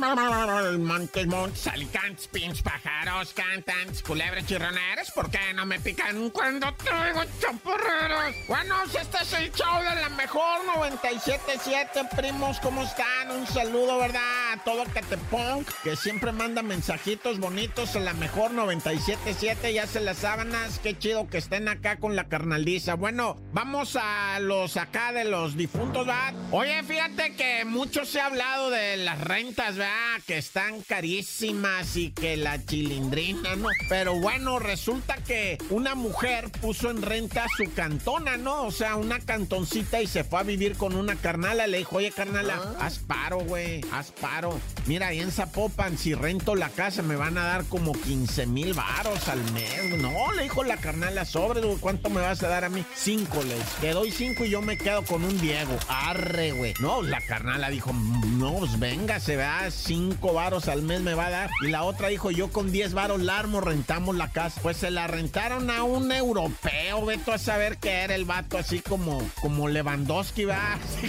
Montes, montes, alicantes, pinches pájaros, cantantes, culebras chirroneras, ¿por qué no me pican cuando traigo chaparreros? Bueno, este es el show de la mejor 97.7, primos, ¿cómo están? Un saludo, ¿verdad? A todo Catepunk, que siempre manda mensajitos bonitos a la mejor 97.7, ya se las sábanas, qué chido que estén acá con la carnaliza. Bueno, vamos a los acá de los difuntos, ¿verdad? Oye, fíjate que mucho se ha hablado de las rentas, ¿verdad? Ah, que están carísimas y que la chilindrina, ¿no? Pero bueno, resulta que una mujer puso en renta su cantona, ¿no? O sea, una cantoncita y se fue a vivir con una carnala. Le dijo, oye, carnala, ¿Ah? haz paro, güey, haz paro. Mira, ahí en Zapopan, si rento la casa, me van a dar como 15 mil varos al mes. No, le dijo la carnala, sobre, güey, ¿cuánto me vas a dar a mí? Cinco, le Te doy cinco y yo me quedo con un Diego. Arre, güey. No, la carnala dijo, no, pues venga, se 5 varos al mes me va a dar. Y la otra dijo, yo con 10 varos larmo rentamos la casa. Pues se la rentaron a un europeo, veto a saber que era el vato, así como, como Lewandowski, va, así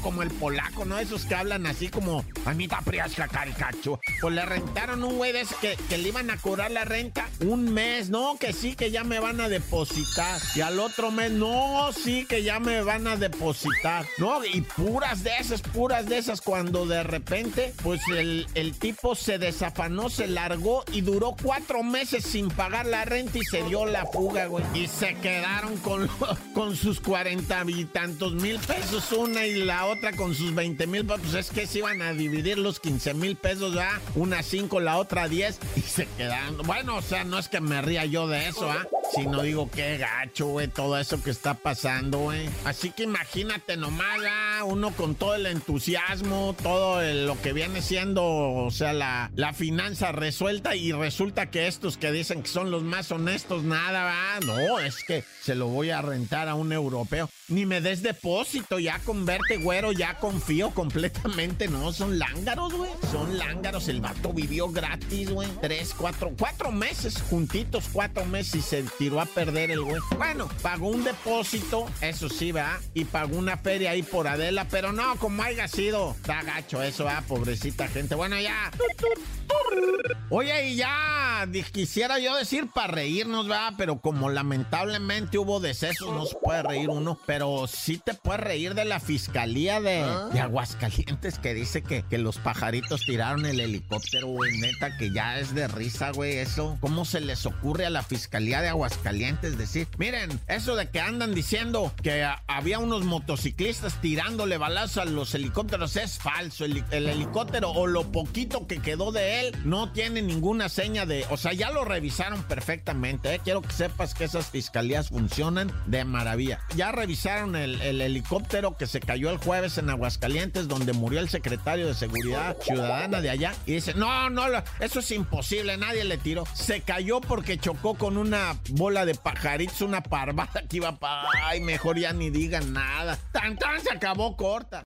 como, el polaco, ¿no? Esos que hablan así como, a mí priasca caricacho. Pues le rentaron un güey de ese que le iban a cobrar la renta un mes, no, que sí, que ya me van a depositar. Y al otro mes, no, sí, que ya me van a depositar. No, y puras de esas, puras de esas, cuando de repente, pues el, tipo se desafanó, se largó y duró cuatro meses sin pagar la renta y se dio la fuga, güey. Y se quedaron con, con sus cuarenta y tantos mil pesos una y la otra con sus veinte mil, pues es que se iban a dividir los 15 mil pesos, ¿ah? Una cinco, la otra diez y se quedaron. Bueno, o sea, no es que me ría yo de eso, ¿ah? Sino digo, qué gacho, güey, todo eso que está pasando, güey. Así que imagínate nomás, ¿ah? Uno con todo el entusiasmo, todo lo que viene siendo, o sea, la, la finanza resuelta y resulta que estos que dicen que son los más honestos, nada, va. No, es que se lo voy a rentar a un europeo. Ni me des depósito, ya con verte, güero, ya confío completamente. No, son lángaros, güey. Son lángaros. El vato vivió gratis, güey. Tres, cuatro, cuatro meses juntitos, cuatro meses y se tiró a perder el güey. Bueno, pagó un depósito, eso sí, va. Y pagó una feria ahí por Pero no, como haya sido. Está gacho eso, va, pobrecita gente. Bueno, ya. Oye, y ya quisiera yo decir para reírnos, ¿verdad? Pero como lamentablemente hubo decesos, no se puede reír uno. Pero sí te puedes reír de la fiscalía de, de Aguascalientes que dice que, que los pajaritos tiraron el helicóptero, güey. Neta, que ya es de risa, güey, eso. ¿Cómo se les ocurre a la fiscalía de Aguascalientes decir, miren, eso de que andan diciendo que a- había unos motociclistas tirándole balazos a los helicópteros es falso. El, el helicóptero o lo poquito que quedó de él no tiene ninguna seña de... O sea, ya lo revisaron perfectamente. ¿eh? Quiero que sepas que esas fiscalías funcionan de maravilla. Ya revisaron el, el helicóptero que se cayó el jueves en Aguascalientes, donde murió el secretario de Seguridad Ciudadana de allá. Y dice, no, no, eso es imposible, nadie le tiró. Se cayó porque chocó con una bola de pajaritos, una parvada que iba para... Ay, mejor ya ni digan nada. Tan, tan, se acabó corta.